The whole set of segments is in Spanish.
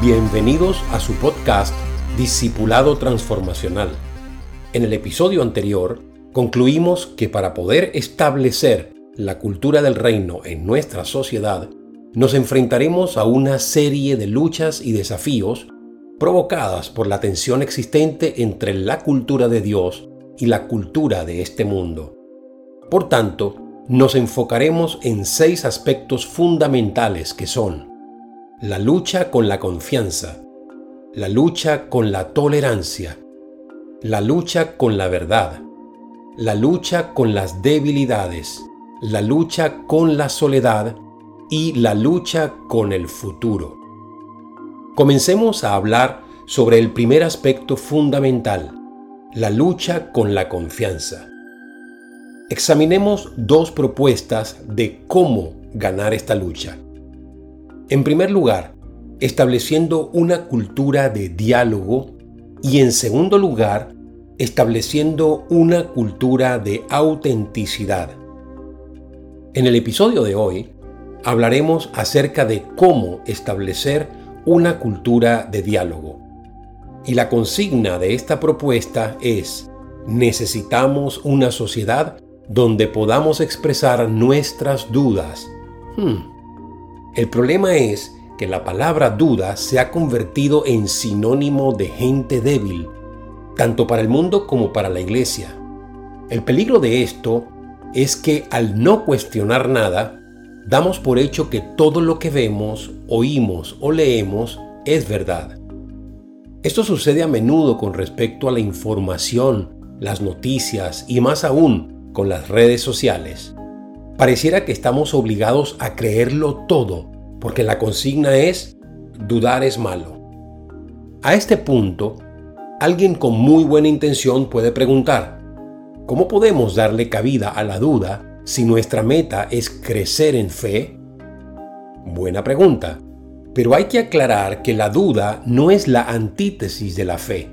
Bienvenidos a su podcast Discipulado Transformacional. En el episodio anterior concluimos que para poder establecer la cultura del reino en nuestra sociedad, nos enfrentaremos a una serie de luchas y desafíos provocadas por la tensión existente entre la cultura de Dios y la cultura de este mundo. Por tanto, nos enfocaremos en seis aspectos fundamentales que son la lucha con la confianza, la lucha con la tolerancia, la lucha con la verdad, la lucha con las debilidades, la lucha con la soledad y la lucha con el futuro. Comencemos a hablar sobre el primer aspecto fundamental, la lucha con la confianza. Examinemos dos propuestas de cómo ganar esta lucha. En primer lugar, estableciendo una cultura de diálogo y en segundo lugar, estableciendo una cultura de autenticidad. En el episodio de hoy hablaremos acerca de cómo establecer una cultura de diálogo. Y la consigna de esta propuesta es, necesitamos una sociedad donde podamos expresar nuestras dudas. Hmm. El problema es que la palabra duda se ha convertido en sinónimo de gente débil, tanto para el mundo como para la iglesia. El peligro de esto es que al no cuestionar nada, damos por hecho que todo lo que vemos, oímos o leemos es verdad. Esto sucede a menudo con respecto a la información, las noticias y más aún con las redes sociales. Pareciera que estamos obligados a creerlo todo, porque la consigna es dudar es malo. A este punto, alguien con muy buena intención puede preguntar, ¿cómo podemos darle cabida a la duda si nuestra meta es crecer en fe? Buena pregunta, pero hay que aclarar que la duda no es la antítesis de la fe.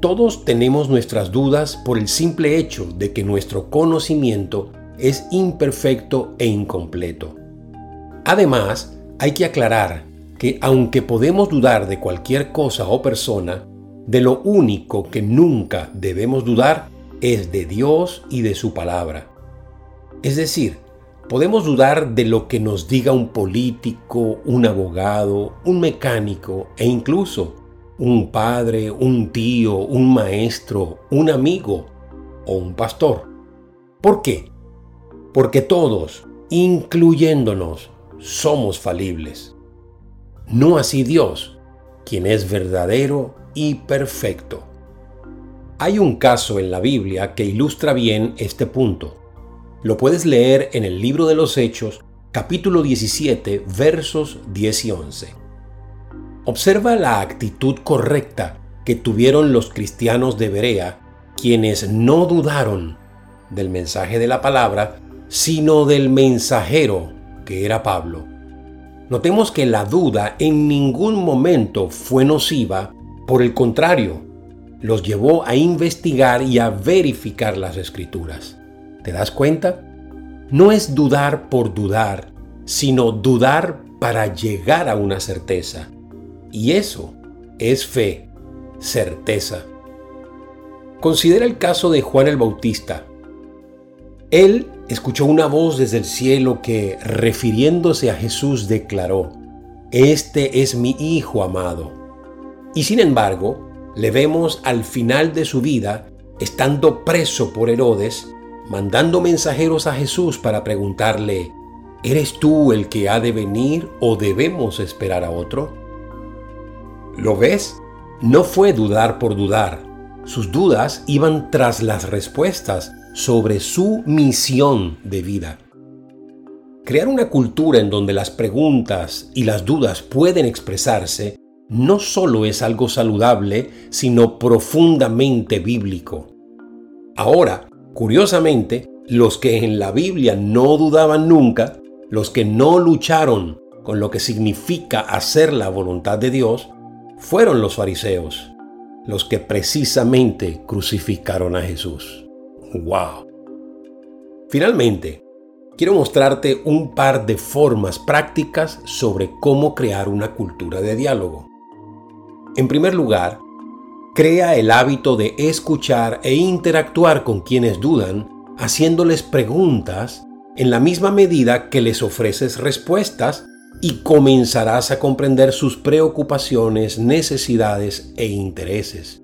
Todos tenemos nuestras dudas por el simple hecho de que nuestro conocimiento es imperfecto e incompleto. Además, hay que aclarar que aunque podemos dudar de cualquier cosa o persona, de lo único que nunca debemos dudar es de Dios y de su palabra. Es decir, podemos dudar de lo que nos diga un político, un abogado, un mecánico e incluso un padre, un tío, un maestro, un amigo o un pastor. ¿Por qué? Porque todos, incluyéndonos, somos falibles. No así Dios, quien es verdadero y perfecto. Hay un caso en la Biblia que ilustra bien este punto. Lo puedes leer en el libro de los Hechos, capítulo 17, versos 10 y 11. Observa la actitud correcta que tuvieron los cristianos de Berea, quienes no dudaron del mensaje de la palabra, sino del mensajero, que era Pablo. Notemos que la duda en ningún momento fue nociva, por el contrario, los llevó a investigar y a verificar las escrituras. ¿Te das cuenta? No es dudar por dudar, sino dudar para llegar a una certeza. Y eso es fe, certeza. Considera el caso de Juan el Bautista. Él escuchó una voz desde el cielo que, refiriéndose a Jesús, declaró, Este es mi Hijo amado. Y sin embargo, le vemos al final de su vida, estando preso por Herodes, mandando mensajeros a Jesús para preguntarle, ¿Eres tú el que ha de venir o debemos esperar a otro? ¿Lo ves? No fue dudar por dudar. Sus dudas iban tras las respuestas sobre su misión de vida. Crear una cultura en donde las preguntas y las dudas pueden expresarse no solo es algo saludable, sino profundamente bíblico. Ahora, curiosamente, los que en la Biblia no dudaban nunca, los que no lucharon con lo que significa hacer la voluntad de Dios, fueron los fariseos, los que precisamente crucificaron a Jesús. ¡Wow! Finalmente, quiero mostrarte un par de formas prácticas sobre cómo crear una cultura de diálogo. En primer lugar, crea el hábito de escuchar e interactuar con quienes dudan, haciéndoles preguntas en la misma medida que les ofreces respuestas y comenzarás a comprender sus preocupaciones, necesidades e intereses.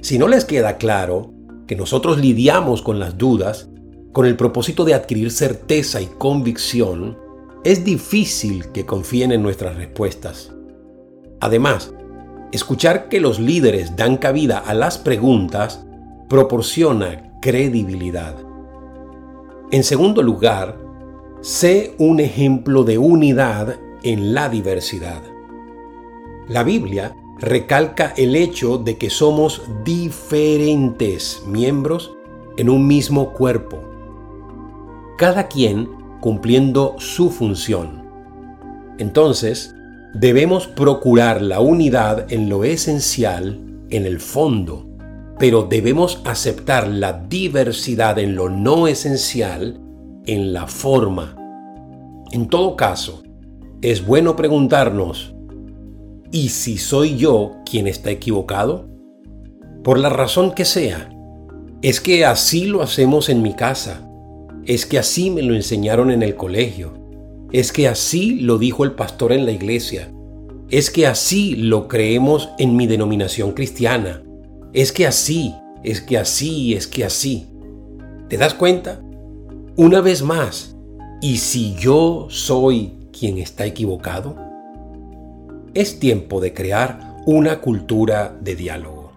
Si no les queda claro que nosotros lidiamos con las dudas con el propósito de adquirir certeza y convicción, es difícil que confíen en nuestras respuestas. Además, escuchar que los líderes dan cabida a las preguntas proporciona credibilidad. En segundo lugar, sé un ejemplo de unidad en la diversidad. La Biblia recalca el hecho de que somos diferentes miembros en un mismo cuerpo, cada quien cumpliendo su función. Entonces, debemos procurar la unidad en lo esencial, en el fondo, pero debemos aceptar la diversidad en lo no esencial, en la forma. En todo caso, es bueno preguntarnos, ¿y si soy yo quien está equivocado? Por la razón que sea, es que así lo hacemos en mi casa, es que así me lo enseñaron en el colegio, es que así lo dijo el pastor en la iglesia, es que así lo creemos en mi denominación cristiana, es que así, es que así, es que así. ¿Te das cuenta? Una vez más, ¿y si yo soy quien está equivocado? Es tiempo de crear una cultura de diálogo.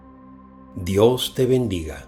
Dios te bendiga.